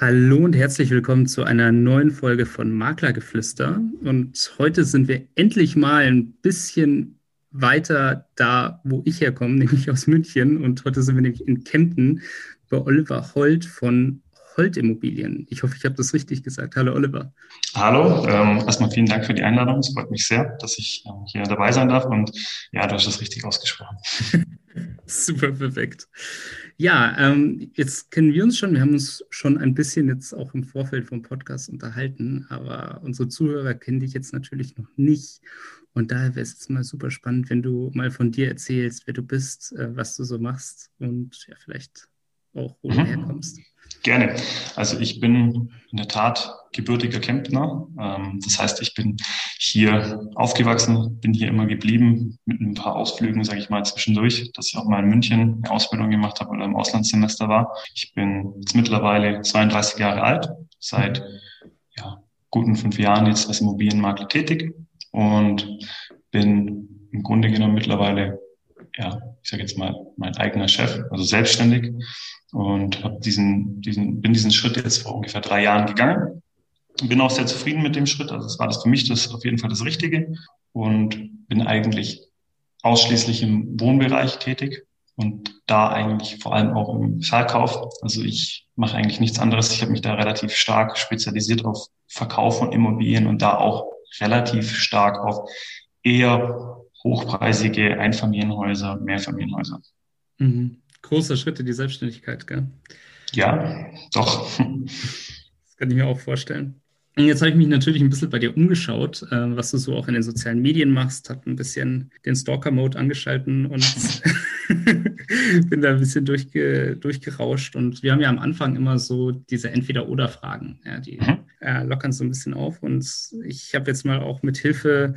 Hallo und herzlich willkommen zu einer neuen Folge von Maklergeflüster. Und heute sind wir endlich mal ein bisschen weiter da, wo ich herkomme, nämlich aus München. Und heute sind wir nämlich in Kempten bei Oliver Holt von Holt Immobilien. Ich hoffe, ich habe das richtig gesagt. Hallo Oliver. Hallo, ähm, erstmal vielen Dank für die Einladung. Es freut mich sehr, dass ich äh, hier dabei sein darf. Und ja, du hast das richtig ausgesprochen. Super perfekt. Ja, ähm, jetzt kennen wir uns schon. Wir haben uns schon ein bisschen jetzt auch im Vorfeld vom Podcast unterhalten, aber unsere Zuhörer kennen dich jetzt natürlich noch nicht. Und daher wäre es jetzt mal super spannend, wenn du mal von dir erzählst, wer du bist, äh, was du so machst und ja, vielleicht auch, wo mhm. du herkommst. Gerne. Also ich bin in der Tat gebürtiger Kemptner. Ähm, das heißt, ich bin hier aufgewachsen, bin hier immer geblieben mit ein paar Ausflügen, sage ich mal, zwischendurch, dass ich auch mal in München eine Ausbildung gemacht habe oder im Auslandssemester war. Ich bin jetzt mittlerweile 32 Jahre alt, seit ja, guten fünf Jahren jetzt als Immobilienmakler tätig und bin im Grunde genommen mittlerweile, ja, ich sage jetzt mal, mein eigener Chef, also selbstständig und habe diesen, diesen, bin diesen Schritt jetzt vor ungefähr drei Jahren gegangen. Bin auch sehr zufrieden mit dem Schritt. Also es war das für mich das auf jeden Fall das Richtige und bin eigentlich ausschließlich im Wohnbereich tätig und da eigentlich vor allem auch im Verkauf. Also ich mache eigentlich nichts anderes. Ich habe mich da relativ stark spezialisiert auf Verkauf von Immobilien und da auch relativ stark auf eher hochpreisige Einfamilienhäuser, Mehrfamilienhäuser. Mhm. Großer Schritt in die Selbstständigkeit, gell? Ja, doch. Das kann ich mir auch vorstellen. Und jetzt habe ich mich natürlich ein bisschen bei dir umgeschaut, äh, was du so auch in den sozialen Medien machst, habe ein bisschen den Stalker-Mode angeschalten und bin da ein bisschen durchge durchgerauscht. Und wir haben ja am Anfang immer so diese Entweder-Oder-Fragen, ja, die mhm. äh, lockern so ein bisschen auf. Und ich habe jetzt mal auch mit Hilfe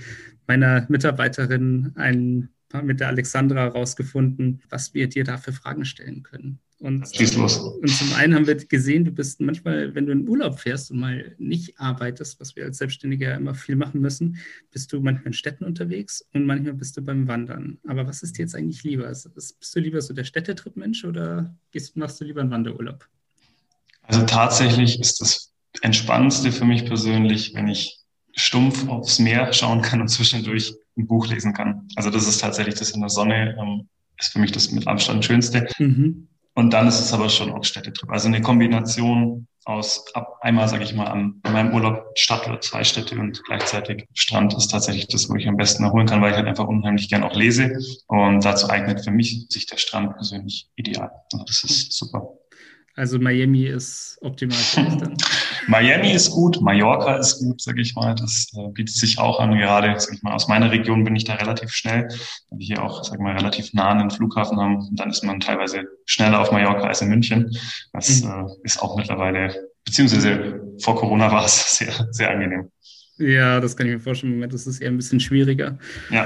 meiner Mitarbeiterin ein mit der Alexandra herausgefunden, was wir dir da für Fragen stellen können. Und, und zum einen haben wir gesehen, du bist manchmal, wenn du in Urlaub fährst und mal nicht arbeitest, was wir als Selbstständiger immer viel machen müssen, bist du manchmal in Städten unterwegs und manchmal bist du beim Wandern. Aber was ist dir jetzt eigentlich lieber? Bist du lieber so der Städtetrip-Mensch oder gehst, machst du lieber einen Wanderurlaub? Also tatsächlich ist das Entspannendste für mich persönlich, wenn ich stumpf aufs Meer schauen kann und zwischendurch ein Buch lesen kann. Also das ist tatsächlich das in der Sonne, ähm, ist für mich das mit Abstand schönste. Mhm. Und dann ist es aber schon auch Städtetrip. Also eine Kombination aus ab einmal, sage ich mal, an meinem Urlaub Stadt oder zwei Städte und gleichzeitig Strand ist tatsächlich das, wo ich am besten erholen kann, weil ich halt einfach unheimlich gern auch lese. Und dazu eignet für mich sich der Strand persönlich ideal. Also das ist super. Also Miami ist optimal für mich dann. Miami ist gut, Mallorca ist gut, sage ich mal. Das äh, bietet sich auch an. Gerade, sag ich mal, aus meiner Region bin ich da relativ schnell, weil wir hier auch, sag ich mal, relativ nah an den Flughafen haben. Und dann ist man teilweise schneller auf Mallorca als in München. Das mhm. äh, ist auch mittlerweile, beziehungsweise vor Corona war es sehr, sehr angenehm. Ja, das kann ich mir vorstellen. Im Moment ist es eher ein bisschen schwieriger. Ja.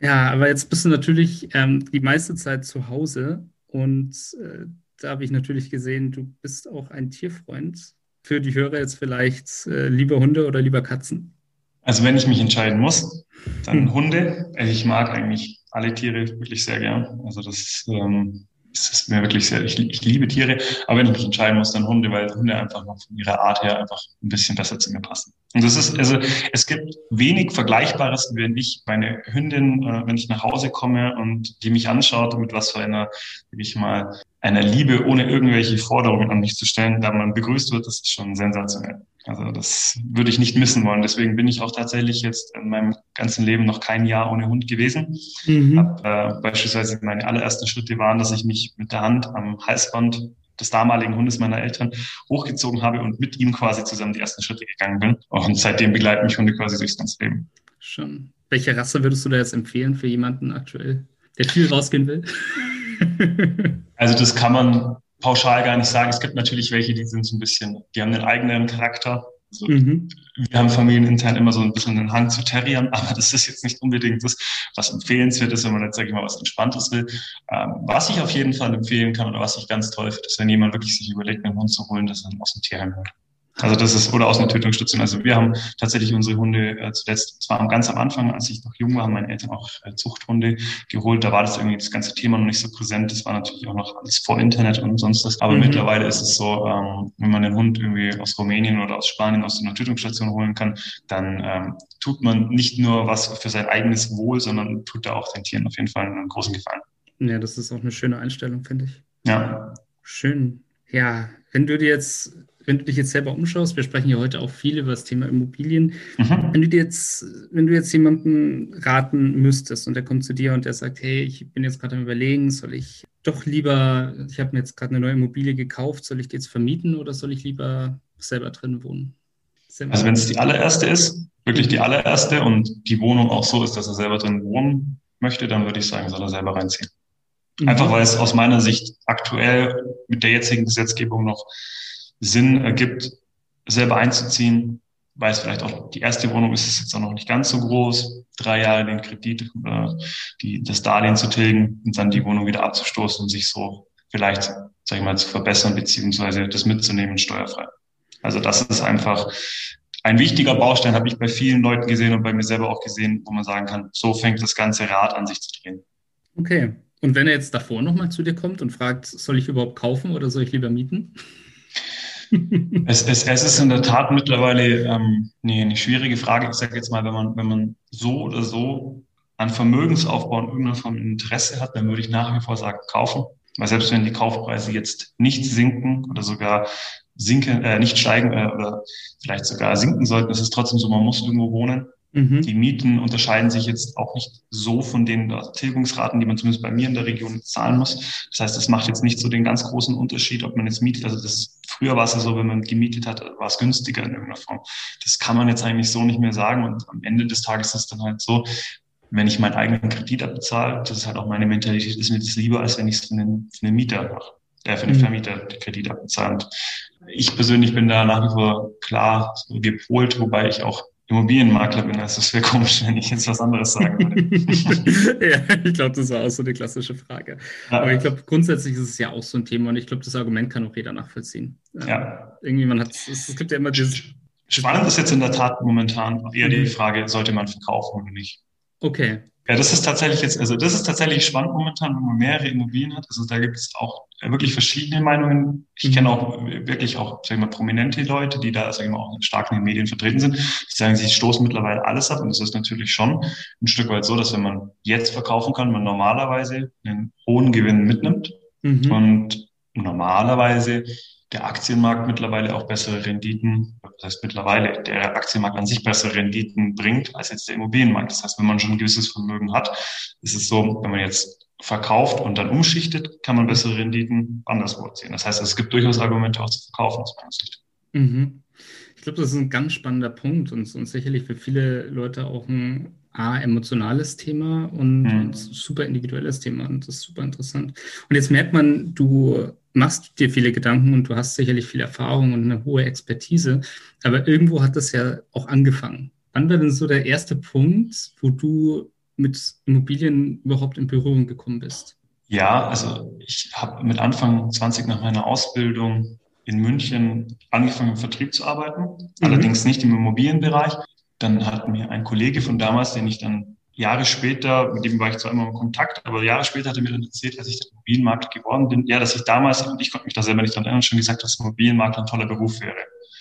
Ja, aber jetzt bist du natürlich ähm, die meiste Zeit zu Hause und äh, da habe ich natürlich gesehen, du bist auch ein Tierfreund. Für die Hörer jetzt vielleicht äh, lieber Hunde oder lieber Katzen? Also wenn ich mich entscheiden muss, dann hm. Hunde. Ich mag eigentlich alle Tiere wirklich sehr gern. Also das ähm, ist, ist mir wirklich sehr, ich, ich, liebe Tiere, aber wenn ich mich entscheiden muss, dann Hunde, weil Hunde einfach noch von ihrer Art her einfach ein bisschen besser zu mir passen. Und das ist, also es gibt wenig Vergleichbares, wenn ich meine Hündin, äh, wenn ich nach Hause komme und die mich anschaut, mit was für einer, sag ich mal, einer Liebe, ohne irgendwelche Forderungen an mich zu stellen, da man begrüßt wird, das ist schon sensationell. Also das würde ich nicht missen wollen. Deswegen bin ich auch tatsächlich jetzt in meinem ganzen Leben noch kein Jahr ohne Hund gewesen. Mhm. Hab, äh, beispielsweise meine allerersten Schritte waren, dass ich mich mit der Hand am Halsband des damaligen Hundes meiner Eltern hochgezogen habe und mit ihm quasi zusammen die ersten Schritte gegangen bin. Und seitdem begleiten mich Hunde quasi durchs ganze Leben. Schon. Welche Rasse würdest du da jetzt empfehlen für jemanden aktuell, der viel rausgehen will? also das kann man pauschal gar nicht sagen. Es gibt natürlich welche, die sind so ein bisschen, die haben einen eigenen Charakter. Also mhm. Wir haben familienintern immer so ein bisschen einen Hang zu Terriern, aber das ist jetzt nicht unbedingt das, was empfehlenswert ist, wenn man jetzt, sage ich mal, was Entspanntes will. Ähm, was ich auf jeden Fall empfehlen kann oder was ich ganz toll finde, ist, wenn jemand wirklich sich überlegt, einen Hund zu holen, dass er aus dem Tierheim hört. Also das ist, oder aus einer Tötungsstation. Also wir haben tatsächlich unsere Hunde äh, zuletzt, zwar ganz am Anfang, als ich noch jung war, haben meine Eltern auch äh, Zuchthunde geholt. Da war das irgendwie das ganze Thema noch nicht so präsent. Das war natürlich auch noch alles vor Internet und sonst was. Aber mhm. mittlerweile ist es so, ähm, wenn man den Hund irgendwie aus Rumänien oder aus Spanien aus einer Tötungsstation holen kann, dann ähm, tut man nicht nur was für sein eigenes Wohl, sondern tut da auch den Tieren auf jeden Fall einen großen Gefallen. Ja, das ist auch eine schöne Einstellung, finde ich. Ja. Schön. Ja, wenn du dir jetzt wenn du dich jetzt selber umschaust, wir sprechen ja heute auch viel über das Thema Immobilien. Mhm. Wenn du dir jetzt, wenn du jetzt jemanden raten müsstest und der kommt zu dir und der sagt, hey, ich bin jetzt gerade am überlegen, soll ich doch lieber, ich habe mir jetzt gerade eine neue Immobilie gekauft, soll ich die jetzt vermieten oder soll ich lieber selber drin wohnen? Selber also wenn es die allererste ist, wirklich die allererste und die Wohnung auch so ist, dass er selber drin wohnen möchte, dann würde ich sagen, soll er selber reinziehen. Mhm. Einfach weil es aus meiner Sicht aktuell mit der jetzigen Gesetzgebung noch Sinn ergibt, selber einzuziehen, weil es vielleicht auch die erste Wohnung ist, ist jetzt auch noch nicht ganz so groß, drei Jahre den Kredit, äh, die, das Darlehen zu tilgen und dann die Wohnung wieder abzustoßen und sich so vielleicht, sag ich mal, zu verbessern, beziehungsweise das mitzunehmen steuerfrei. Also das ist einfach ein wichtiger Baustein, habe ich bei vielen Leuten gesehen und bei mir selber auch gesehen, wo man sagen kann, so fängt das ganze Rad an, sich zu drehen. Okay. Und wenn er jetzt davor nochmal zu dir kommt und fragt, soll ich überhaupt kaufen oder soll ich lieber mieten? Es, es, es ist in der Tat mittlerweile ähm, eine, eine schwierige Frage. Ich sage jetzt mal, wenn man, wenn man so oder so an Vermögensaufbau und irgendeiner Form Interesse hat, dann würde ich nach wie vor sagen, kaufen. Weil selbst wenn die Kaufpreise jetzt nicht sinken oder sogar sinken, äh, nicht steigen äh, oder vielleicht sogar sinken sollten, ist es trotzdem so, man muss irgendwo wohnen. Mhm. Die Mieten unterscheiden sich jetzt auch nicht so von den Tilgungsraten, die man zumindest bei mir in der Region zahlen muss. Das heißt, es macht jetzt nicht so den ganz großen Unterschied, ob man jetzt mietet. Also das, früher war es ja so, wenn man gemietet hat, war es günstiger in irgendeiner Form. Das kann man jetzt eigentlich so nicht mehr sagen. Und am Ende des Tages ist es dann halt so, wenn ich meinen eigenen Kredit abbezahle, das ist halt auch meine Mentalität, ist mir das lieber, als wenn ich es für einen, für einen Mieter mache, der für einen mhm. Vermieter den Kredit abbezahlt. Ich persönlich bin da nach wie vor klar so gepolt, wobei ich auch Immobilienmakler bin. Also es wäre komisch, wenn ich jetzt was anderes sagen würde. ja, ich glaube, das war auch so eine klassische Frage. Ja. Aber ich glaube, grundsätzlich ist es ja auch so ein Thema und ich glaube, das Argument kann auch jeder nachvollziehen. Ja. Irgendwie, man hat, es, es gibt ja immer dieses. Spannend ist jetzt in der Tat momentan eher die Frage, sollte man verkaufen oder nicht? Okay. Ja, das ist tatsächlich jetzt, also das ist tatsächlich spannend momentan, wenn man mehrere Immobilien hat. Also da gibt es auch wirklich verschiedene Meinungen. Ich kenne auch wirklich auch, sag ich mal, prominente Leute, die da, sag ich mal, auch stark in den Medien vertreten sind. Die sagen, sie stoßen mittlerweile alles ab. Und es ist natürlich schon ein Stück weit so, dass wenn man jetzt verkaufen kann, man normalerweise einen hohen Gewinn mitnimmt. Mhm. Und normalerweise der Aktienmarkt mittlerweile auch bessere Renditen, das heißt mittlerweile der Aktienmarkt an sich bessere Renditen bringt als jetzt der Immobilienmarkt. Das heißt, wenn man schon ein gewisses Vermögen hat, ist es so, wenn man jetzt verkauft und dann umschichtet, kann man bessere Renditen anderswo erzielen. Das heißt, es gibt durchaus Argumente auch zu verkaufen aus meiner Sicht. Mhm. Ich glaube, das ist ein ganz spannender Punkt und, und sicherlich für viele Leute auch ein A, emotionales Thema und, mhm. und super individuelles Thema und das ist super interessant. Und jetzt merkt man, du machst dir viele Gedanken und du hast sicherlich viel Erfahrung und eine hohe Expertise, aber irgendwo hat das ja auch angefangen. Wann war denn so der erste Punkt, wo du mit Immobilien überhaupt in Berührung gekommen bist? Ja, also ich habe mit Anfang 20 nach meiner Ausbildung in München angefangen im Vertrieb zu arbeiten, mhm. allerdings nicht im Immobilienbereich. Dann hat mir ein Kollege von damals, den ich dann Jahre später, mit dem war ich zwar immer in Kontakt, aber Jahre später hat er mir dann erzählt, als ich der Immobilienmarkt geworden bin, ja, dass ich damals, und ich konnte mich da selber nicht daran erinnern, schon gesagt, dass Immobilienmakler ein toller Beruf wäre.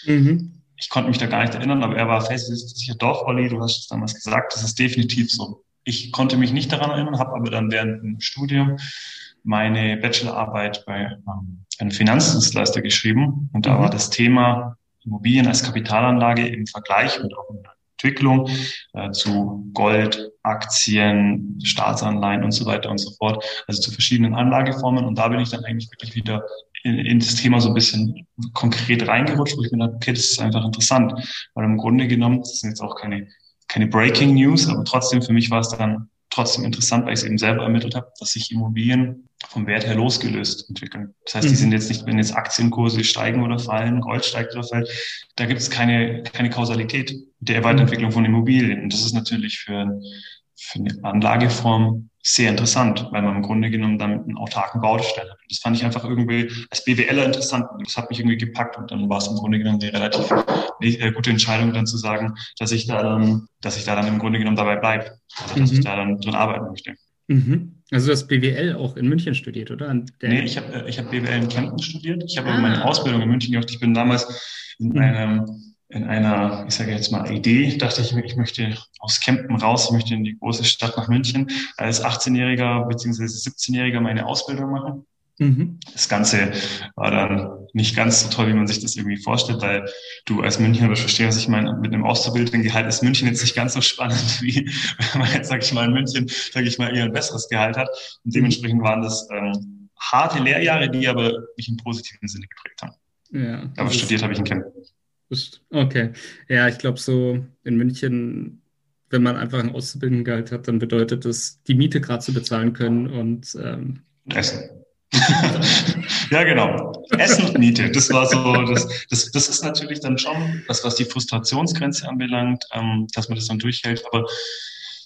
Mhm. Ich konnte mich da gar nicht erinnern, aber er war fest, sicher doch, Olli, du hast es damals gesagt, das ist definitiv so. Ich konnte mich nicht daran erinnern, habe aber dann während dem Studium meine Bachelorarbeit bei ähm, einem Finanzdienstleister geschrieben und da mhm. war das Thema Immobilien als Kapitalanlage im Vergleich und auch in der Entwicklung äh, zu Gold, Aktien, Staatsanleihen und so weiter und so fort, also zu verschiedenen Anlageformen. Und da bin ich dann eigentlich wirklich wieder in, in das Thema so ein bisschen konkret reingerutscht, wo ich mir dachte, okay, das ist einfach interessant. Weil im Grunde genommen, das sind jetzt auch keine, keine Breaking News, aber trotzdem für mich war es dann trotzdem interessant, weil ich es eben selber ermittelt habe, dass sich Immobilien vom Wert her losgelöst entwickeln. Das heißt, die mhm. sind jetzt nicht, wenn jetzt Aktienkurse steigen oder fallen, Gold steigt oder fällt, da gibt es keine, keine Kausalität der Weiterentwicklung von Immobilien. Und das ist natürlich für, für eine Anlageform sehr interessant, weil man im Grunde genommen damit einen autarken Baustein hat. Das fand ich einfach irgendwie als BWLer interessant. Das hat mich irgendwie gepackt und dann war es im Grunde genommen eine relativ äh, gute Entscheidung, dann zu sagen, dass ich da dann, dass ich da dann im Grunde genommen dabei bleibe, also dass mhm. ich da dann drin arbeiten möchte. Mhm. Also du hast BWL auch in München studiert, oder? nee, ich habe äh, ich hab BWL in Kempten studiert. Ich habe ah. meine Ausbildung in München gemacht. Ich bin damals in mhm. einem in einer, ich sage jetzt mal, Idee, dachte ich, ich möchte aus Kempten raus, ich möchte in die große Stadt nach München, als 18-Jähriger bzw. 17-Jähriger meine Ausbildung machen. Mhm. Das Ganze war dann nicht ganz so toll, wie man sich das irgendwie vorstellt, weil du als Münchner, das verstehst, was ich meine, mit einem auszubildenden Gehalt ist München jetzt nicht ganz so spannend, wie wenn man jetzt, sag ich mal, in München, sag ich mal, eher ein besseres Gehalt hat. Und dementsprechend waren das ähm, harte Lehrjahre, die aber mich im positiven Sinne geprägt haben. Ja, aber studiert habe ich in Kempten. Okay. Ja, ich glaube, so in München, wenn man einfach ein Auszubildendengehalt hat, dann bedeutet das, die Miete gerade zu bezahlen können und ähm, Essen. ja, genau. Essen und Miete. Das war so, das, das, das ist natürlich dann schon das, was die Frustrationsgrenze anbelangt, ähm, dass man das dann durchhält, aber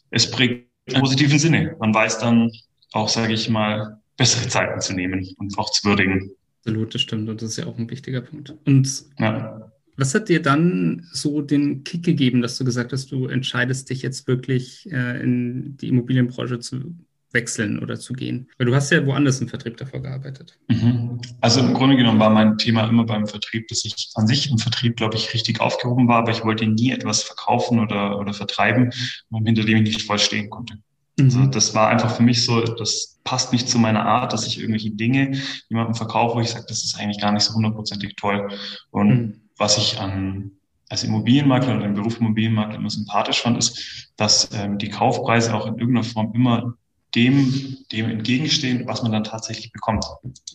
es prägt im positiven Sinne. Man weiß dann auch, sage ich mal, bessere Zeiten zu nehmen und auch zu würdigen. Absolut, das stimmt. Und das ist ja auch ein wichtiger Punkt. Und ja. Was hat dir dann so den Kick gegeben, dass du gesagt hast, du entscheidest dich jetzt wirklich äh, in die Immobilienbranche zu wechseln oder zu gehen? Weil du hast ja woanders im Vertrieb davor gearbeitet. Mhm. Also im Grunde genommen war mein Thema immer beim Vertrieb, dass ich an sich im Vertrieb, glaube ich, richtig aufgehoben war, aber ich wollte nie etwas verkaufen oder, oder vertreiben, hinter dem ich nicht voll stehen konnte. Mhm. Also das war einfach für mich so, das passt nicht zu meiner Art, dass ich irgendwelche Dinge jemandem verkaufe, wo ich sage, das ist eigentlich gar nicht so hundertprozentig toll. Und mhm was ich an, als Immobilienmakler oder im Beruf Immobilienmakler immer sympathisch fand, ist, dass ähm, die Kaufpreise auch in irgendeiner Form immer dem, dem entgegenstehen, was man dann tatsächlich bekommt.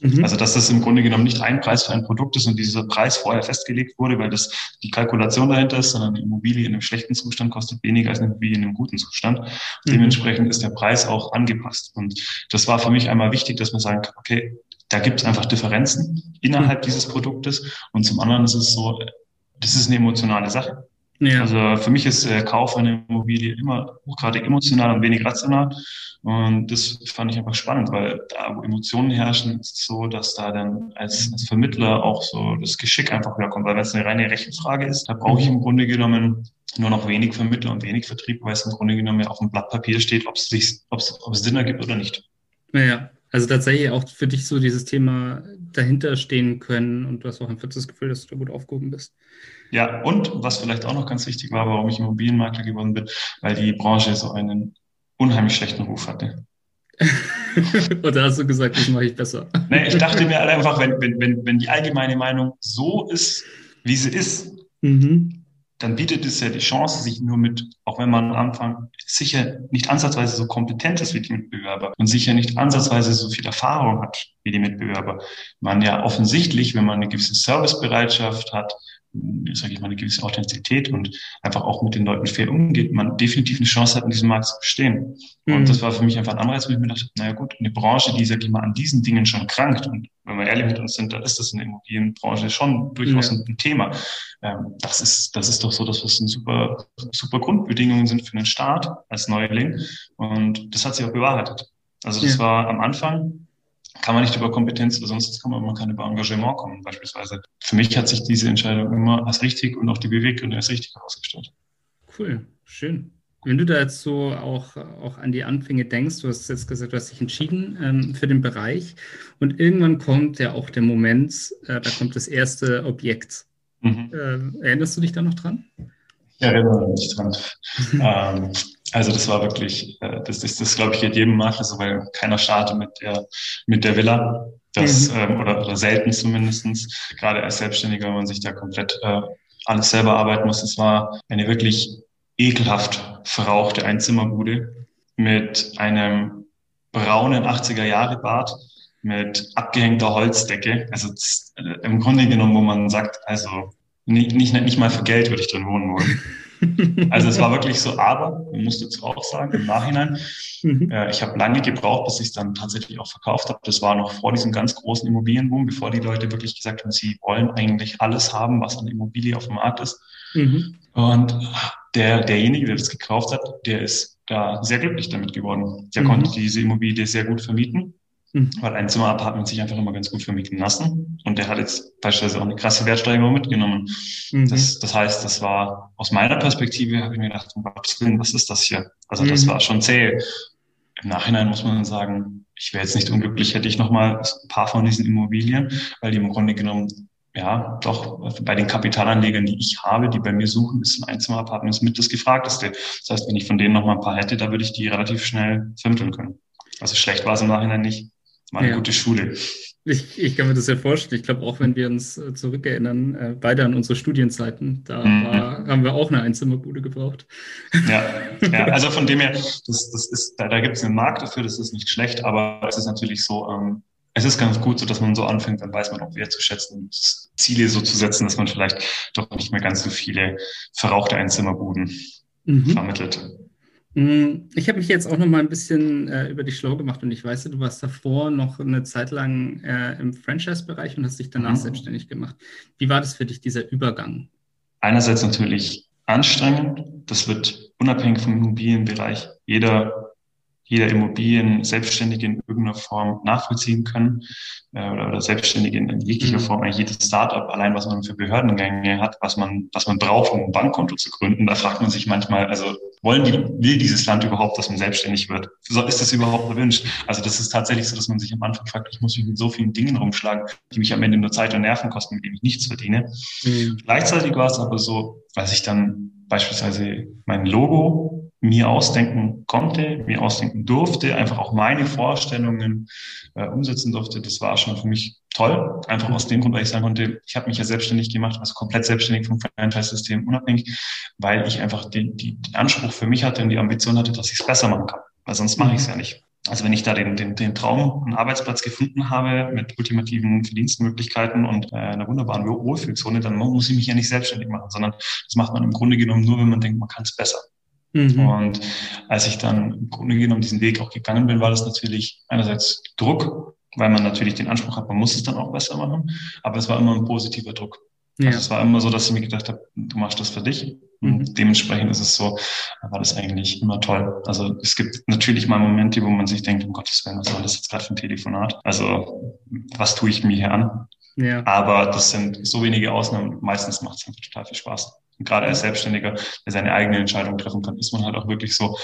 Mhm. Also, dass das im Grunde genommen nicht ein Preis für ein Produkt ist und dieser Preis vorher festgelegt wurde, weil das die Kalkulation dahinter ist, sondern eine Immobilie in einem schlechten Zustand kostet weniger als eine Immobilie in einem guten Zustand. Mhm. Dementsprechend ist der Preis auch angepasst. Und das war für mich einmal wichtig, dass man sagen kann, okay, da gibt es einfach Differenzen innerhalb dieses Produktes. Und zum anderen ist es so, das ist eine emotionale Sache. Ja. Also für mich ist der Kauf einer Immobilie immer hochgradig emotional und wenig rational. Und das fand ich einfach spannend, weil da, wo Emotionen herrschen, ist es so, dass da dann als, als Vermittler auch so das Geschick einfach wiederkommt. Weil wenn es eine reine Rechenfrage ist, da brauche ich im Grunde genommen nur noch wenig Vermittler und wenig Vertrieb, weil es im Grunde genommen auf dem Blatt Papier steht, ob es, sich, ob es, ob es Sinn ergibt oder nicht. Naja, also tatsächlich auch für dich so dieses Thema dahinter stehen können und du hast auch ein viertes Gefühl, dass du da gut aufgehoben bist. Ja, und was vielleicht auch noch ganz wichtig war, warum ich Immobilienmakler geworden bin, weil die Branche so einen unheimlich schlechten Ruf hatte. und da hast du gesagt, das mache ich besser. Nee, ich dachte mir einfach, wenn, wenn, wenn, wenn die allgemeine Meinung so ist, wie sie ist, mhm dann bietet es ja die Chance, sich nur mit, auch wenn man am Anfang sicher nicht ansatzweise so kompetent ist wie die Mitbewerber und sicher nicht ansatzweise so viel Erfahrung hat wie die Mitbewerber, man ja offensichtlich, wenn man eine gewisse Servicebereitschaft hat, sage ich mal, eine gewisse Authentizität und einfach auch mit den Leuten fair umgeht, man definitiv eine Chance hat, in diesem Markt zu bestehen. Mhm. Und das war für mich einfach ein Anreiz, wo ich mir dachte, naja gut, eine Branche, die, sage ich mal, an diesen Dingen schon krankt und wenn wir ehrlich mit uns sind, dann ist das in der Immobilienbranche schon durchaus ja. ein Thema. Ähm, das ist, das ist doch so, dass das ein super, super Grundbedingungen sind für einen Start als Neuling. Und das hat sich auch bewahrheitet. Also das ja. war am Anfang kann man nicht über Kompetenz oder sonst kommen, aber man kann über Engagement kommen beispielsweise. Für mich hat sich diese Entscheidung immer als richtig und auch die Beweggründe als richtig herausgestellt. Cool, schön. Wenn du da jetzt so auch, auch an die Anfänge denkst, du hast jetzt gesagt, du hast dich entschieden ähm, für den Bereich und irgendwann kommt ja auch der Moment, äh, da kommt das erste Objekt. Mhm. Äh, erinnerst du dich da noch dran? Ich erinnere mich dran. ähm, also das war wirklich, äh, das ist, das glaube ich, geht jedem Makler so, weil keiner startet mit der, mit der Villa. Das, mhm. ähm, oder, oder selten zumindestens gerade als Selbstständiger, wenn man sich da komplett äh, alles selber arbeiten muss. Es war eine wirklich ekelhaft verrauchte Einzimmerbude mit einem braunen 80er Jahre Bart mit abgehängter Holzdecke. Also äh, im Grunde genommen, wo man sagt, also nicht, nicht, nicht mal für Geld würde ich drin wohnen wollen. Also es war wirklich so, aber man muss dazu auch sagen, im Nachhinein, mhm. äh, ich habe lange gebraucht, bis ich es dann tatsächlich auch verkauft habe. Das war noch vor diesem ganz großen Immobilienboom, bevor die Leute wirklich gesagt haben, sie wollen eigentlich alles haben, was an Immobilie auf dem Markt ist. Mhm. Und der, derjenige, der das gekauft hat, der ist da sehr glücklich damit geworden. Der mhm. konnte diese Immobilie sehr gut vermieten. Weil ein Zimmer-Apartment sich einfach immer ganz gut vermieten lassen. Und der hat jetzt beispielsweise auch eine krasse Wertsteigerung mitgenommen. Mhm. Das, das heißt, das war aus meiner Perspektive, habe ich mir gedacht, was ist das hier? Also das mhm. war schon zäh. Im Nachhinein muss man sagen, ich wäre jetzt nicht unglücklich, hätte ich nochmal ein paar von diesen Immobilien, weil die im Grunde genommen ja, doch bei den Kapitalanlegern, die ich habe, die bei mir suchen, ist ein Einzimmer-Apartment mit das Gefragteste. Das heißt, wenn ich von denen noch mal ein paar hätte, da würde ich die relativ schnell vermitteln können. Also schlecht war es im Nachhinein nicht. War eine ja. gute Schule. Ich, ich kann mir das ja vorstellen. Ich glaube, auch wenn wir uns äh, zurückerinnern, äh, beide an unsere Studienzeiten, da mhm. war, haben wir auch eine Einzimmerbude gebraucht. Ja, ja, also von dem her, das, das ist, da, da gibt es einen Markt dafür, das ist nicht schlecht, aber es ist natürlich so, ähm, es ist ganz gut, so dass man so anfängt, dann weiß man auch wertzuschätzen und Ziele so zu setzen, dass man vielleicht doch nicht mehr ganz so viele verrauchte Einzimmerbuden mhm. vermittelt. Mm, ich habe mich jetzt auch noch mal ein bisschen äh, über dich schlau gemacht und ich weiß, du warst davor noch eine Zeit lang äh, im Franchise-Bereich und hast dich danach mhm. selbstständig gemacht. Wie war das für dich, dieser Übergang? Einerseits natürlich anstrengend. Das wird unabhängig vom Immobilienbereich jeder jeder Immobilien Selbstständige in irgendeiner Form nachvollziehen können äh, oder, oder Selbstständige in, in jeglicher mhm. Form, eigentlich jedes Startup, allein was man für Behördengänge hat, was man, was man braucht, um ein Bankkonto zu gründen, da fragt man sich manchmal, also wollen die, will dieses Land überhaupt, dass man selbstständig wird? Ist das überhaupt erwünscht? Also das ist tatsächlich so, dass man sich am Anfang fragt, ich muss mich mit so vielen Dingen rumschlagen, die mich am Ende nur Zeit und Nerven kosten, mit denen ich nichts verdiene. Mhm. Gleichzeitig war es aber so, als ich dann beispielsweise mein Logo mir ausdenken konnte, mir ausdenken durfte, einfach auch meine Vorstellungen äh, umsetzen durfte. Das war schon für mich toll. Einfach aus dem Grund, weil ich sagen konnte, ich habe mich ja selbstständig gemacht, also komplett selbstständig vom Franchise-System unabhängig, weil ich einfach den, die, den Anspruch für mich hatte und die Ambition hatte, dass ich es besser machen kann. Weil sonst mache ich es ja nicht. Also wenn ich da den, den, den Traum, einen Arbeitsplatz gefunden habe mit ultimativen Verdienstmöglichkeiten und äh, einer wunderbaren Wohlfühlzone, dann muss ich mich ja nicht selbstständig machen, sondern das macht man im Grunde genommen nur, wenn man denkt, man kann es besser. Mhm. Und als ich dann im Grunde genommen diesen Weg auch gegangen bin, war das natürlich einerseits Druck, weil man natürlich den Anspruch hat, man muss es dann auch besser machen, aber es war immer ein positiver Druck. Ja. Also es war immer so, dass ich mir gedacht habe, du machst das für dich. Und mhm. dementsprechend ist es so, war das eigentlich immer toll. Also es gibt natürlich mal Momente, wo man sich denkt, um Gottes Willen, was war das jetzt gerade für ein Telefonat? Also was tue ich mir hier an? Ja. Aber das sind so wenige Ausnahmen. Meistens macht es einfach total viel Spaß. Und gerade als Selbstständiger, der seine eigene Entscheidung treffen kann, ist man halt auch wirklich so,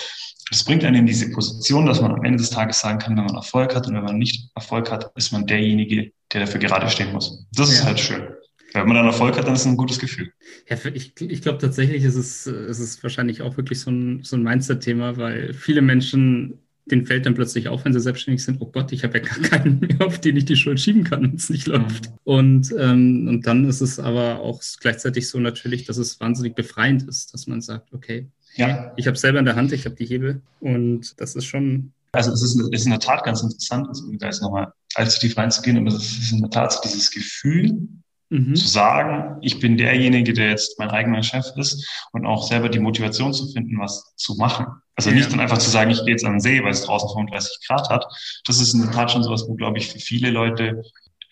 das bringt einen in diese Position, dass man am Ende des Tages sagen kann, wenn man Erfolg hat und wenn man nicht Erfolg hat, ist man derjenige, der dafür gerade stehen muss. Das ja. ist halt schön. Wenn man dann Erfolg hat, dann ist es ein gutes Gefühl. Ja, ich, ich glaube tatsächlich ist es, ist es wahrscheinlich auch wirklich so ein, so ein Mindset-Thema, weil viele Menschen den fällt dann plötzlich auf, wenn sie selbstständig sind, oh Gott, ich habe ja gar keinen mehr, auf den ich die Schuld schieben kann, wenn es nicht mhm. läuft. Mhm. Und, ähm, und dann ist es aber auch gleichzeitig so natürlich, dass es wahnsinnig befreiend ist, dass man sagt, okay, ja. ich habe selber in der Hand, ich habe die Hebel und das ist schon. Also es ist, ist in der Tat ganz interessant, also da ist nochmal allzu tief reinzugehen, aber es ist in der Tat so dieses Gefühl, Mhm. Zu sagen, ich bin derjenige, der jetzt mein eigener Chef ist und auch selber die Motivation zu finden, was zu machen. Also ja. nicht dann einfach zu sagen, ich gehe jetzt an den See, weil es draußen 35 Grad hat. Das ist in der Tat schon sowas, wo, glaube ich, für viele Leute,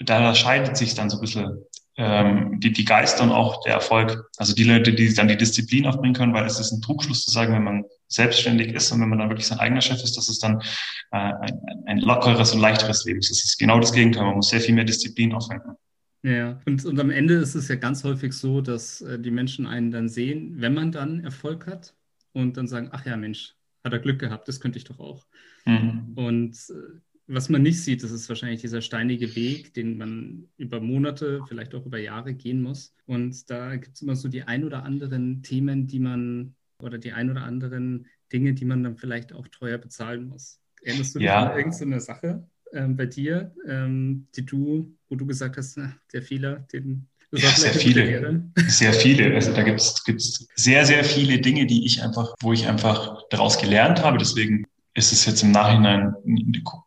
da scheidet sich dann so ein bisschen ähm, die, die Geister und auch der Erfolg. Also die Leute, die dann die Disziplin aufbringen können, weil es ist ein Trugschluss zu sagen, wenn man selbstständig ist und wenn man dann wirklich sein eigener Chef ist, dass es dann äh, ein, ein lockeres und leichteres Leben ist. Das ist genau das Gegenteil. Man muss sehr viel mehr Disziplin aufwenden. Ja, und, und am Ende ist es ja ganz häufig so, dass äh, die Menschen einen dann sehen, wenn man dann Erfolg hat und dann sagen, ach ja, Mensch, hat er Glück gehabt, das könnte ich doch auch. Mhm. Und äh, was man nicht sieht, das ist wahrscheinlich dieser steinige Weg, den man über Monate, vielleicht auch über Jahre gehen muss. Und da gibt es immer so die ein oder anderen Themen, die man oder die ein oder anderen Dinge, die man dann vielleicht auch teuer bezahlen muss. Erinnerst du dich ja. an irgendeine Sache? Ähm, bei dir, ähm, die du, wo du gesagt hast, na, der Fehler, den ja, sehr viele, sehr viele. Also da gibt es sehr, sehr viele Dinge, die ich einfach, wo ich einfach daraus gelernt habe. Deswegen ist es jetzt im Nachhinein,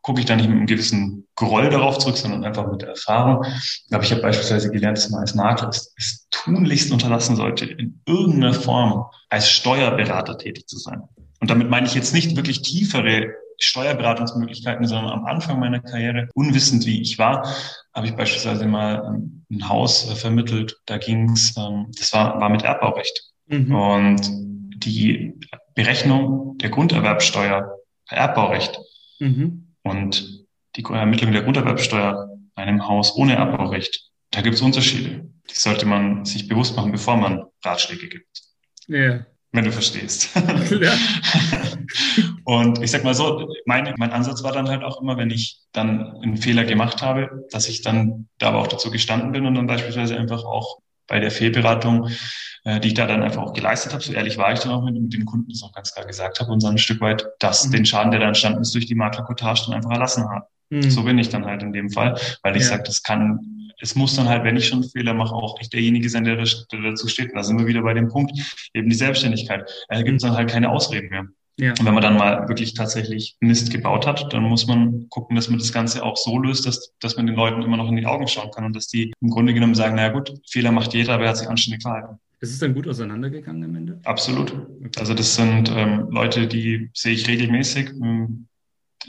gucke ich da nicht mit einem gewissen Groll darauf zurück, sondern einfach mit der Erfahrung. Aber ich habe beispielsweise gelernt, dass man als Makler es, es tunlichst unterlassen sollte, in irgendeiner Form als Steuerberater tätig zu sein. Und damit meine ich jetzt nicht wirklich tiefere Steuerberatungsmöglichkeiten, sondern am Anfang meiner Karriere, unwissend wie ich war, habe ich beispielsweise mal ähm, ein Haus äh, vermittelt. Da ging es, ähm, das war, war mit Erbbaurecht. Mhm. Und die Berechnung der Grunderwerbsteuer bei Erbbaurecht mhm. und die Ermittlung der Grunderwerbsteuer bei einem Haus ohne Erbbaurecht, da gibt es Unterschiede. Die sollte man sich bewusst machen, bevor man Ratschläge gibt. Ja. Wenn du verstehst. Ja. und ich sag mal so, mein, mein Ansatz war dann halt auch immer, wenn ich dann einen Fehler gemacht habe, dass ich dann da aber auch dazu gestanden bin und dann beispielsweise einfach auch bei der Fehlberatung, äh, die ich da dann einfach auch geleistet habe, so ehrlich war ich dann auch mit, mit dem Kunden, das auch ganz klar gesagt habe und so ein Stück weit, dass mhm. den Schaden, der da entstanden ist, durch die Maklerkotage dann einfach erlassen habe. Mhm. So bin ich dann halt in dem Fall, weil ich ja. sage, das kann es muss dann halt, wenn ich schon Fehler mache, auch nicht derjenige sein, der, dazu steht. Und da sind wir wieder bei dem Punkt, eben die Selbstständigkeit. Da gibt es dann halt keine Ausreden mehr. Ja. Und wenn man dann mal wirklich tatsächlich Mist gebaut hat, dann muss man gucken, dass man das Ganze auch so löst, dass, dass man den Leuten immer noch in die Augen schauen kann und dass die im Grunde genommen sagen, naja gut, Fehler macht jeder, aber er hat sich anständig verhalten. Ist es dann gut auseinandergegangen am Ende? Absolut. Also das sind ähm, Leute, die sehe ich regelmäßig, ähm,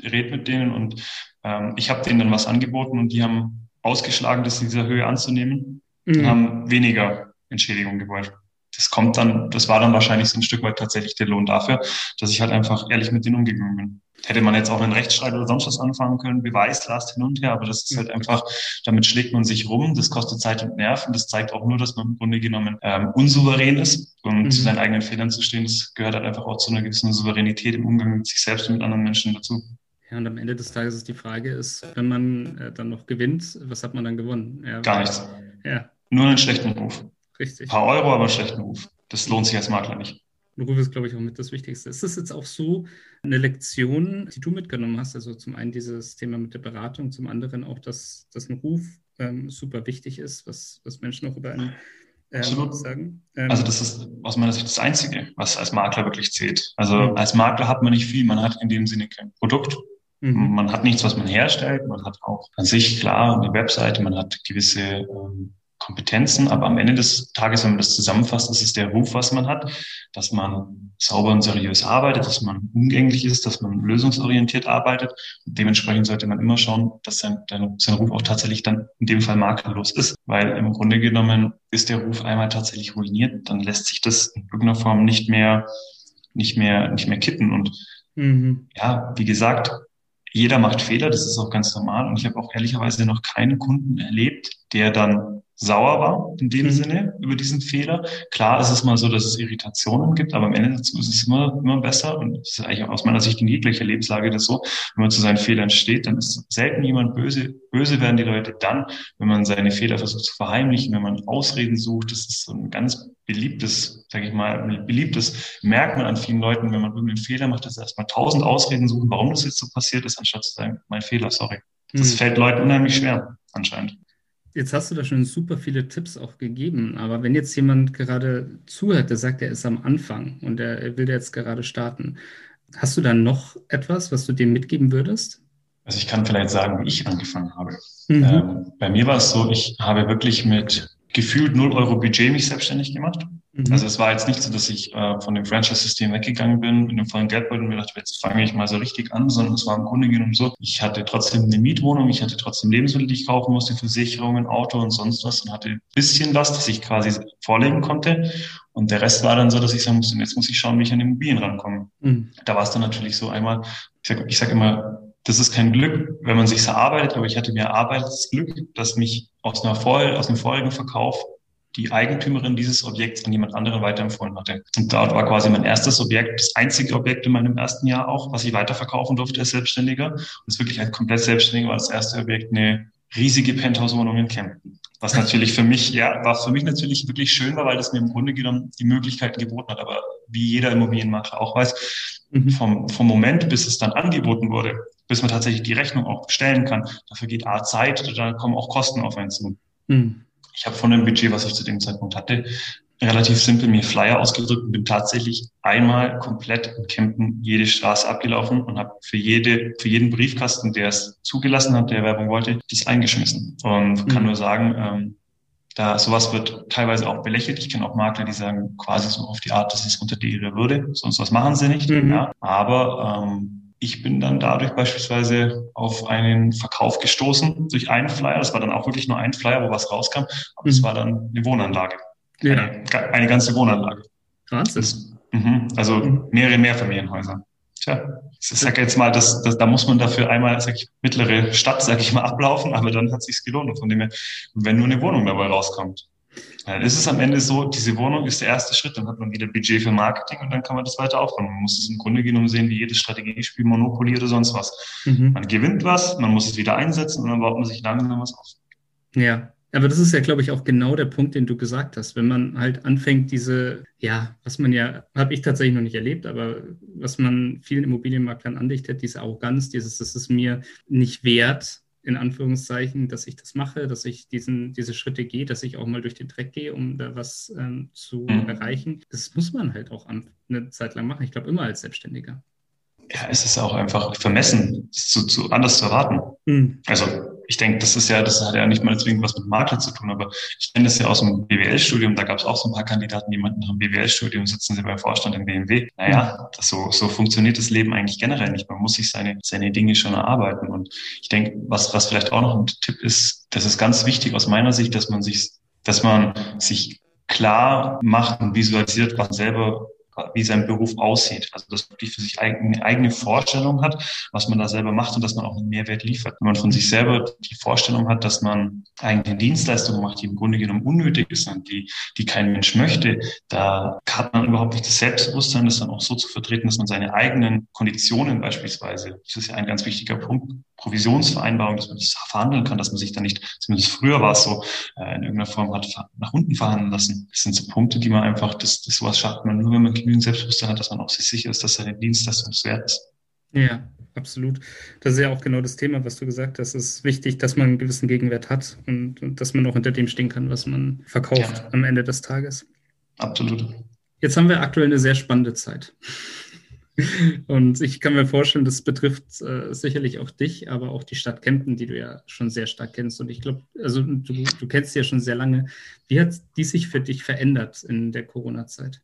red mit denen und ähm, ich habe denen dann was angeboten und die haben ausgeschlagen, das in dieser Höhe anzunehmen mhm. haben weniger Entschädigung gewollt. Das kommt dann, das war dann wahrscheinlich so ein Stück weit tatsächlich der Lohn dafür, dass ich halt einfach ehrlich mit denen umgegangen bin. Hätte man jetzt auch einen Rechtsstreit oder sonst was anfangen können, Beweislast hin und her, aber das ist halt einfach, damit schlägt man sich rum, das kostet Zeit und Nerven, das zeigt auch nur, dass man im Grunde genommen ähm, unsouverän ist und mhm. zu seinen eigenen Fehlern zu stehen, das gehört halt einfach auch zu einer gewissen Souveränität im Umgang mit sich selbst und mit anderen Menschen dazu. Ja, und am Ende des Tages ist die Frage, ist, wenn man äh, dann noch gewinnt, was hat man dann gewonnen? Ja, Gar nichts. Ja. Nur einen schlechten Ruf. Richtig. Ein paar Euro, aber einen schlechten Ruf. Das lohnt sich als Makler nicht. Ein Ruf ist, glaube ich, auch mit das Wichtigste. Ist das jetzt auch so eine Lektion, die du mitgenommen hast? Also zum einen dieses Thema mit der Beratung, zum anderen auch, dass, dass ein Ruf ähm, super wichtig ist, was, was Menschen auch über einen ähm, Absolut. sagen. Ähm, also das ist aus meiner Sicht das Einzige, was als Makler wirklich zählt. Also mhm. als Makler hat man nicht viel, man hat in dem Sinne kein Produkt, Mhm. Man hat nichts, was man herstellt. Man hat auch an sich klar eine Webseite, man hat gewisse ähm, Kompetenzen, aber am Ende des Tages, wenn man das zusammenfasst, ist es der Ruf, was man hat, dass man sauber und seriös arbeitet, dass man umgänglich ist, dass man lösungsorientiert arbeitet. Und dementsprechend sollte man immer schauen, dass sein, sein Ruf auch tatsächlich dann in dem Fall makellos ist, weil im Grunde genommen ist der Ruf einmal tatsächlich ruiniert, dann lässt sich das in irgendeiner Form nicht mehr, nicht mehr, nicht mehr kippen. Und mhm. ja, wie gesagt, jeder macht Fehler, das ist auch ganz normal. Und ich habe auch ehrlicherweise noch keinen Kunden erlebt, der dann sauer war in dem mhm. Sinne über diesen Fehler. Klar ist es mal so, dass es Irritationen gibt, aber am Ende dazu ist es immer, immer besser und es ist eigentlich aus meiner Sicht in jeglicher Lebenslage das so, wenn man zu seinen Fehlern steht, dann ist selten jemand böse. Böse werden die Leute dann, wenn man seine Fehler versucht zu verheimlichen, wenn man Ausreden sucht. Das ist so ein ganz beliebtes, sage ich mal, beliebtes Merkmal an vielen Leuten, wenn man irgendeinen Fehler macht, dass sie erstmal tausend Ausreden suchen, warum das jetzt so passiert ist, anstatt zu sagen, mein Fehler, sorry. Das mhm. fällt Leuten unheimlich schwer, anscheinend. Jetzt hast du da schon super viele Tipps auch gegeben, aber wenn jetzt jemand gerade zuhört, der sagt, er ist am Anfang und er will jetzt gerade starten, hast du da noch etwas, was du dem mitgeben würdest? Also ich kann vielleicht sagen, wie ich angefangen habe. Mhm. Ähm, bei mir war es so, ich habe wirklich mit gefühlt 0 Euro Budget mich selbstständig gemacht. Mhm. Also es war jetzt nicht so, dass ich äh, von dem Franchise-System weggegangen bin, mit dem vollen Geldbeutel und mir dachte, jetzt fange ich mal so richtig an, sondern es war im Grunde genommen so, ich hatte trotzdem eine Mietwohnung, ich hatte trotzdem Lebensmittel, die ich kaufen musste, Versicherungen, Auto und sonst was und hatte ein bisschen was, das ich quasi vorlegen konnte. Und der Rest war dann so, dass ich sagen musste, jetzt muss ich schauen, wie ich an Immobilien rankomme. Mhm. Da war es dann natürlich so einmal, ich sage ich sag immer, das ist kein Glück, wenn man sich erarbeitet, aber ich hatte mir erarbeitet das Glück, dass mich aus, einer Vor aus einem vorigen Verkauf die Eigentümerin dieses Objekts an jemand anderen weiterempfohlen hatte. Und dort war quasi mein erstes Objekt, das einzige Objekt in meinem ersten Jahr auch, was ich weiterverkaufen durfte als Selbstständiger. Und es wirklich ein komplett Selbstständiger war das erste Objekt eine riesige Penthouse-Wohnung in Kempten. Was natürlich für mich, ja, was für mich natürlich wirklich schön war, weil das mir im Grunde genommen die Möglichkeiten geboten hat. Aber wie jeder Immobilienmakler auch weiß, mhm. vom, vom Moment, bis es dann angeboten wurde, bis man tatsächlich die Rechnung auch bestellen kann, dafür geht A Zeit, da kommen auch Kosten auf einen zu. Mhm. Ich habe von dem Budget, was ich zu dem Zeitpunkt hatte, relativ simpel mir Flyer ausgedrückt und bin tatsächlich einmal komplett in Kempten jede Straße abgelaufen und habe für jede für jeden Briefkasten, der es zugelassen hat, der Werbung wollte, das eingeschmissen. Und mhm. kann nur sagen, ähm, da sowas wird teilweise auch belächelt. Ich kenne auch Makler, die sagen quasi so auf die Art, das ist unter ihre Würde, sonst was machen sie nicht. Mhm. Ja. Aber ähm, ich bin dann dadurch beispielsweise auf einen Verkauf gestoßen durch einen Flyer. Das war dann auch wirklich nur ein Flyer, wo was rauskam. Aber es mhm. war dann eine Wohnanlage. Ja. Eine, eine ganze Wohnanlage. Wahnsinn. Mhm. Also mhm. mehrere Mehrfamilienhäuser. Tja, ich sage jetzt mal, das, das, da muss man dafür einmal, sag ich, mittlere Stadt, sag ich mal, ablaufen, aber dann hat sich's gelohnt. von dem her, wenn nur eine Wohnung dabei rauskommt. Dann ist es am Ende so, diese Wohnung ist der erste Schritt, dann hat man wieder Budget für Marketing und dann kann man das weiter aufbauen. Man muss es im Grunde genommen sehen, wie jedes Strategiespiel, Monopoly oder sonst was. Mhm. Man gewinnt was, man muss es wieder einsetzen und dann baut man sich langsam was auf. Ja, aber das ist ja, glaube ich, auch genau der Punkt, den du gesagt hast. Wenn man halt anfängt, diese, ja, was man ja, habe ich tatsächlich noch nicht erlebt, aber was man vielen Immobilienmaklern andichtet, diese Arroganz, dieses, das ist mir nicht wert, in Anführungszeichen, dass ich das mache, dass ich diesen, diese Schritte gehe, dass ich auch mal durch den Dreck gehe, um da was ähm, zu mhm. erreichen. Das muss man halt auch eine Zeit lang machen. Ich glaube, immer als Selbstständiger. Ja, es ist auch einfach vermessen, zu, zu anders zu erwarten. Mhm. Also ich denke, das ist ja, das hat ja nicht mal zwingend was mit Makler zu tun, aber ich kenne das ja aus dem BWL-Studium, da gab es auch so ein paar Kandidaten, die meinten, nach dem BWL-Studium sitzen sie beim Vorstand im BMW. Naja, das so, so funktioniert das Leben eigentlich generell nicht. Man muss sich seine, seine Dinge schon erarbeiten. Und ich denke, was, was vielleicht auch noch ein Tipp ist, das ist ganz wichtig aus meiner Sicht, dass man sich, dass man sich klar macht und visualisiert, was selber wie sein Beruf aussieht. Also dass man wirklich für sich eine eigene Vorstellung hat, was man da selber macht und dass man auch einen Mehrwert liefert. Wenn man von sich selber die Vorstellung hat, dass man eigene Dienstleistungen macht, die im Grunde genommen unnötig sind, die, die kein Mensch möchte, da hat man überhaupt nicht das Selbstbewusstsein, das dann auch so zu vertreten, dass man seine eigenen Konditionen beispielsweise, das ist ja ein ganz wichtiger Punkt, Provisionsvereinbarung, dass man das verhandeln kann, dass man sich da nicht, zumindest früher war es so, äh, in irgendeiner Form hat nach unten verhandeln lassen. Das sind so Punkte, die man einfach, das, das sowas schafft man nur, wenn man genügend Selbstbewusstsein hat, dass man auch sich sicher ist, dass seine Dienstleistung es wert ist. Ja, absolut. Das ist ja auch genau das Thema, was du gesagt hast. Es ist wichtig, dass man einen gewissen Gegenwert hat und, und dass man auch hinter dem stehen kann, was man verkauft ja. am Ende des Tages. Absolut. Jetzt haben wir aktuell eine sehr spannende Zeit. Und ich kann mir vorstellen, das betrifft äh, sicherlich auch dich, aber auch die Stadt Kempten, die du ja schon sehr stark kennst. Und ich glaube, also du, du kennst sie ja schon sehr lange. Wie hat die sich für dich verändert in der Corona-Zeit?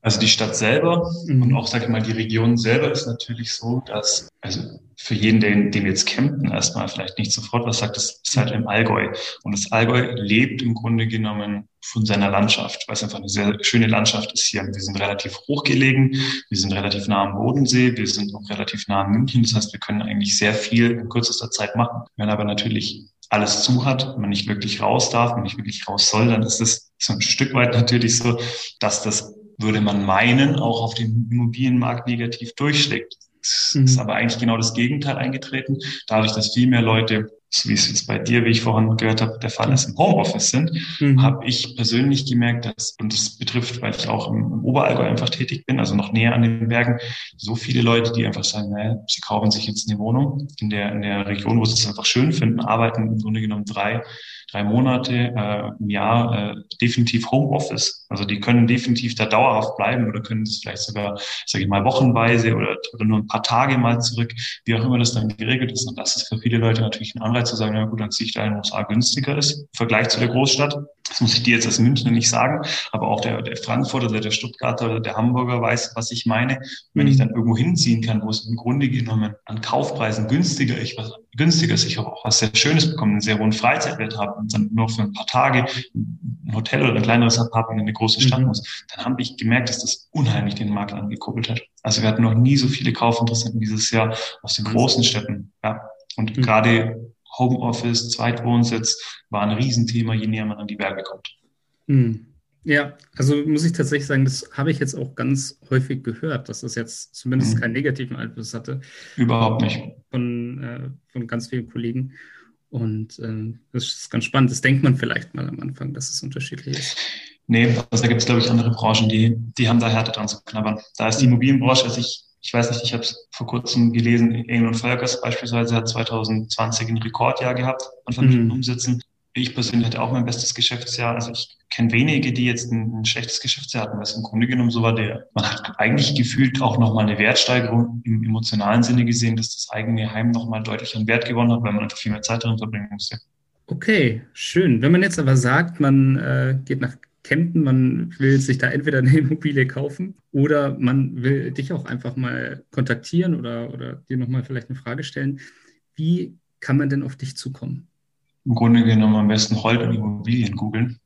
Also die Stadt selber mhm. und auch, sage ich mal, die Region selber ist natürlich so, dass, also für jeden, den, dem jetzt Kempten erstmal vielleicht nicht sofort was sagt, das ist halt im Allgäu. Und das Allgäu lebt im Grunde genommen von seiner Landschaft, weil es einfach eine sehr schöne Landschaft ist hier. Wir sind relativ hochgelegen, wir sind relativ nah am Bodensee, wir sind auch relativ nah an München. Das heißt, wir können eigentlich sehr viel in kürzester Zeit machen. Wenn aber natürlich alles zu hat, man nicht wirklich raus darf, man nicht wirklich raus soll, dann ist es so ein Stück weit natürlich so, dass das würde man meinen, auch auf dem Immobilienmarkt negativ durchschlägt. Es mhm. ist aber eigentlich genau das Gegenteil eingetreten. Dadurch, dass viel mehr Leute, so wie es jetzt bei dir, wie ich vorhin gehört habe, der Fall ist, im Homeoffice sind, mhm. habe ich persönlich gemerkt, dass, und das betrifft, weil ich auch im, im, Oberallgäu einfach tätig bin, also noch näher an den Bergen, so viele Leute, die einfach sagen, naja, sie kaufen sich jetzt eine Wohnung in der, in der Region, wo sie es einfach schön finden, arbeiten im Grunde genommen drei drei Monate äh, im Jahr äh, definitiv Homeoffice. Also die können definitiv da dauerhaft bleiben oder können das vielleicht sogar, sage ich mal, wochenweise oder, oder nur ein paar Tage mal zurück, wie auch immer das dann geregelt ist. Und das ist für viele Leute natürlich ein Anreiz zu sagen, na gut, dann ziehe ich da in den USA günstiger ist im Vergleich zu der Großstadt. Das muss ich dir jetzt als Münchner nicht sagen, aber auch der, der Frankfurter oder der Stuttgarter oder der Hamburger weiß, was ich meine. Wenn ich mhm. dann irgendwo hinziehen kann, wo es im Grunde genommen an Kaufpreisen günstiger, ich was, günstiger ist, ich habe auch was sehr Schönes bekommen, einen sehr hohen Freizeitwert habe und dann nur für ein paar Tage ein Hotel oder ein kleineres Apartment in eine große Stadt mhm. muss, dann habe ich gemerkt, dass das unheimlich den Markt angekuppelt hat. Also wir hatten noch nie so viele Kaufinteressenten dieses Jahr aus den großen Städten. Ja. Und mhm. gerade Homeoffice, Zweitwohnsitz war ein Riesenthema, je näher man an die Berge kommt. Hm. Ja, also muss ich tatsächlich sagen, das habe ich jetzt auch ganz häufig gehört, dass das jetzt zumindest mhm. keinen negativen Einfluss hatte. Überhaupt nicht. Von, äh, von ganz vielen Kollegen. Und äh, das ist ganz spannend. Das denkt man vielleicht mal am Anfang, dass es unterschiedlich ist. Nee, also da gibt es, glaube ich, andere Branchen, die, die haben da Härte dran zu knabbern. Da ist die Immobilienbranche, also ich ich weiß nicht, ich habe es vor kurzem gelesen, Engel und Völkers beispielsweise hat 2020 ein Rekordjahr gehabt an vermittelten mhm. Umsätzen. Ich persönlich hatte auch mein bestes Geschäftsjahr. Also ich kenne wenige, die jetzt ein, ein schlechtes Geschäftsjahr hatten, was im Grunde genommen so war der. Man hat eigentlich gefühlt auch nochmal eine Wertsteigerung im emotionalen Sinne gesehen, dass das eigene Heim nochmal deutlich an Wert gewonnen hat, weil man einfach viel mehr Zeit darin verbringen musste. Okay, schön. Wenn man jetzt aber sagt, man äh, geht nach Kempten, man will sich da entweder eine Immobilie kaufen oder man will dich auch einfach mal kontaktieren oder, oder dir nochmal vielleicht eine Frage stellen. Wie kann man denn auf dich zukommen? Im Grunde genommen am besten Holt und Immobilien googeln.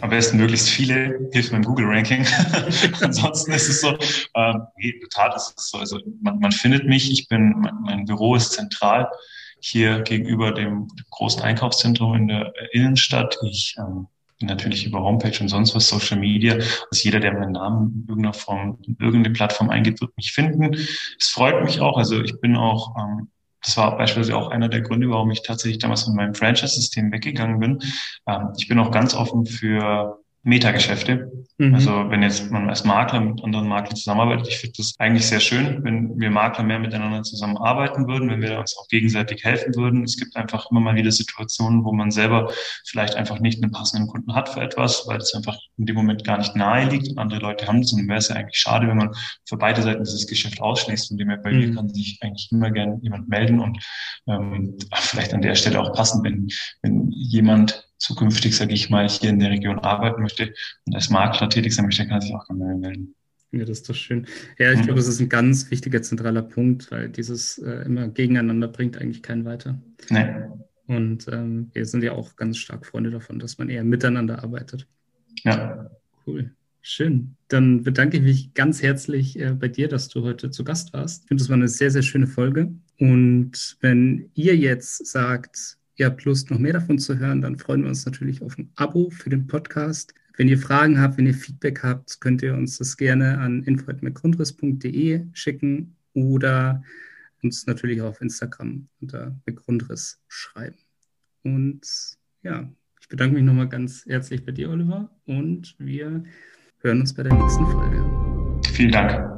Am besten möglichst viele, hilft beim Google-Ranking. Ansonsten ist es so, ähm, in der Tat ist es so, also man, man findet mich, ich bin, mein, mein Büro ist zentral hier gegenüber dem großen Einkaufszentrum in der Innenstadt. Ich ähm, natürlich über Homepage und sonst was, Social Media. Also jeder, der meinen Namen in irgendeiner Form, in irgendeine Plattform eingibt, wird mich finden. Es freut mich auch. Also ich bin auch ähm, das war beispielsweise auch einer der Gründe, warum ich tatsächlich damals von meinem Franchise-System weggegangen bin. Ähm, ich bin auch ganz offen für Metageschäfte. Mhm. Also wenn jetzt man als Makler mit anderen Maklern zusammenarbeitet, ich finde das eigentlich sehr schön, wenn wir Makler mehr miteinander zusammenarbeiten würden, wenn wir uns auch gegenseitig helfen würden. Es gibt einfach immer mal wieder Situationen, wo man selber vielleicht einfach nicht einen passenden Kunden hat für etwas, weil es einfach in dem Moment gar nicht nahe liegt und andere Leute haben es. Und dann wäre es ja eigentlich schade, wenn man für beide Seiten dieses Geschäft ausschließt. Von dem her bei mhm. mir kann sich eigentlich immer gern jemand melden und ähm, vielleicht an der Stelle auch passen, wenn, wenn jemand zukünftig, sage ich mal, hier in der Region arbeiten möchte und als Makler tätig sein möchte, kann sich auch gerne melden. Ja, das ist doch schön. Ja, ich mhm. glaube, das ist ein ganz wichtiger zentraler Punkt, weil dieses äh, immer gegeneinander bringt eigentlich keinen weiter. Nee. Und ähm, wir sind ja auch ganz stark Freunde davon, dass man eher miteinander arbeitet. Ja. Cool. Schön. Dann bedanke ich mich ganz herzlich äh, bei dir, dass du heute zu Gast warst. Ich finde, das war eine sehr, sehr schöne Folge. Und wenn ihr jetzt sagt, ihr habt Lust, noch mehr davon zu hören, dann freuen wir uns natürlich auf ein Abo für den Podcast. Wenn ihr Fragen habt, wenn ihr Feedback habt, könnt ihr uns das gerne an info.mcgrundriss.de schicken oder uns natürlich auch auf Instagram unter mcgrundriss schreiben. Und ja, ich bedanke mich nochmal ganz herzlich bei dir, Oliver, und wir hören uns bei der nächsten Folge. Vielen Dank.